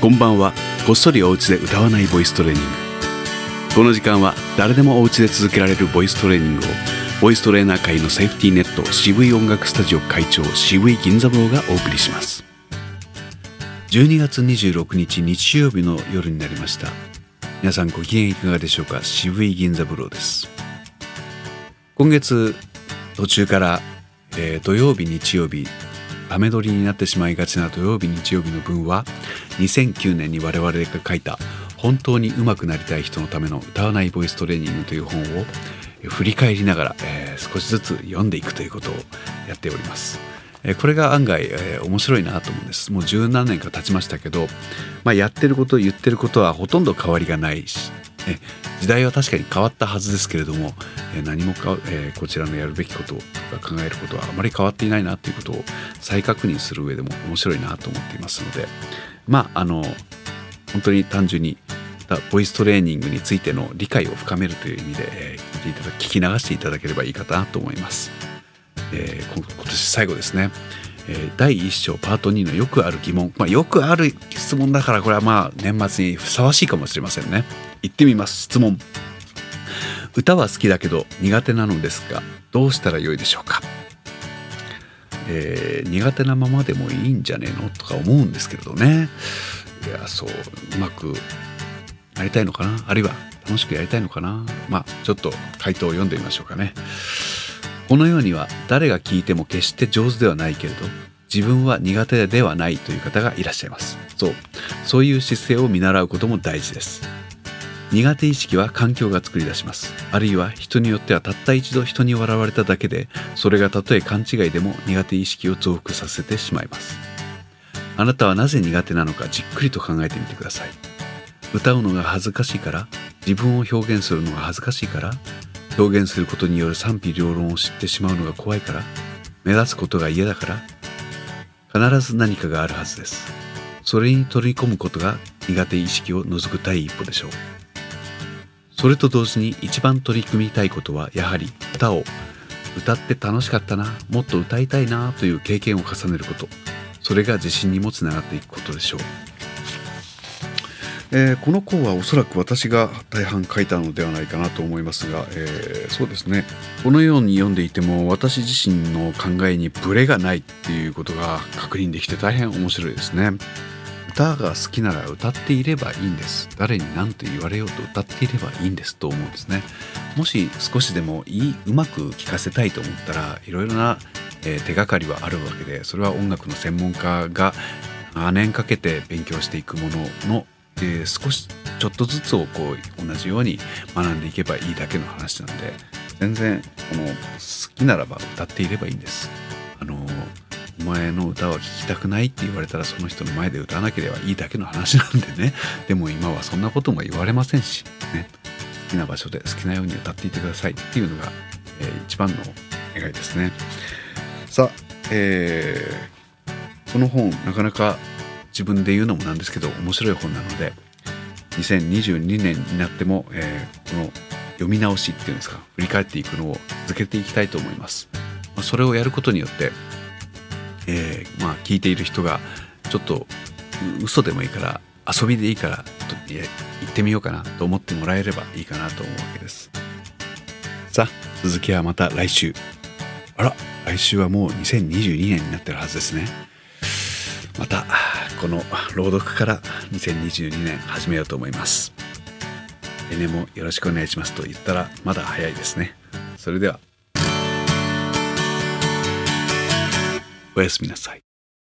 こんばんは。こっそりお家で歌わないボイストレーニング。この時間は誰でもお家で続けられるボイストレーニングをボイストレーナー界のセーフティーネット渋い音楽スタジオ会長渋い銀座坊がお送りします。12月26日日曜日の夜になりました。皆さんご機嫌いかがでしょうか？渋い銀座風呂です。今月途中から、えー、土曜日日曜日ため撮りになってしまいがちな土曜日日曜日の分は2009年に我々が書いた本当に上手くなりたい人のための歌わないボイストレーニングという本を振り返りながら、えー、少しずつ読んでいくということをやっております。えこれが案外、えー、面白いなと思うんですもう十何年か経ちましたけど、まあ、やってること言ってることはほとんど変わりがないし、ね、時代は確かに変わったはずですけれども、え、何もか、えー、こちらのやるべきこととか考えることはあまり変わっていないなということを再確認する上でも面白いなと思っていますのでまああの本当に単純にボイストレーニングについての理解を深めるという意味で、えー、聞いていただ聞き流していただければいいかなと思います。えー、今年最後ですね、え、第1章パート2のよくある疑問、まあ、よくある質問だからこれはまあ年末にふさわしいかもしれませんね。行ってみます質問。歌は好きだけど苦手なのですがどうしたらよいでしょうか？えー、苦手なままでもいいんじゃねえのとか思うんですけれどね。いやそううまくなりたいのかな？あるいは楽しくやりたいのかな？まあちょっと回答を読んでみましょうかね。この世には誰が聞いても決して上手ではないけれど自分は苦手ではないという方がいらっしゃいます。そう。そういう姿勢を見習うことも大事です。苦手意識は環境が作り出します。あるいは人によってはたった一度人に笑われただけでそれがたとえ勘違いでも苦手意識を増幅させてしまいます。あなたはなぜ苦手なのかじっくりと考えてみてください。歌うのが恥ずかしいから自分を表現するのが恥ずかしいから表現することによる賛否両論を知ってしまうのが怖いから目立つことが嫌だから必ず何かがあるはずです。それに取り込むことが苦手意識を除く第一歩でしょう。それと同時に一番取り組みたいことはやはり歌を歌って楽しかったなもっと歌いたいなという経験を重ねること。それが自信にもつながっていくことでしょう。えー、この項はおそらく私が大半書いたのではないかなと思いますが、えー、そうですね。このように読んでいても私自身の考えにブレがないっていうことが確認できて大変面白いですね。歌が好きなら歌っていればいいんです。誰に何と言われようと歌っていればいいんですと思うんですね。もし少しでもいいうまく聴かせたいと思ったらいろいろな、手がかりはあるわけでそれは音楽の専門家が長年かけて勉強していくものので少しちょっとずつをこう同じように学んでいけばいいだけの話なんで全然この好きならば歌っていればいいんです。あのお前の歌は聴きたくないって言われたらその人の前で歌わなければいいだけの話なんでね。でも今はそんなことも言われませんし、ね、好きな場所で好きなように歌っていてくださいっていうのが、えー、一番の願いですね。さあ、えー、この本なかなか自分で言うのもなんですけど面白い本なので2022年になっても、えー、この読み直しっていうんですか振り返っていくのを続けていきたいと思います。まあ、それをやることによって、えー、まあ、聞いている人がちょっと嘘でもいいから遊びでいいから行ってみようかなと思ってもらえればいいかなと思うわけです。さあ続きはまた来週。あら来週はもう2022年になってるはずですね。またこの朗読から2022年始めようと思います。来年もよろしくお願いしますと言ったらまだ早いですね。それではおやすみなさい。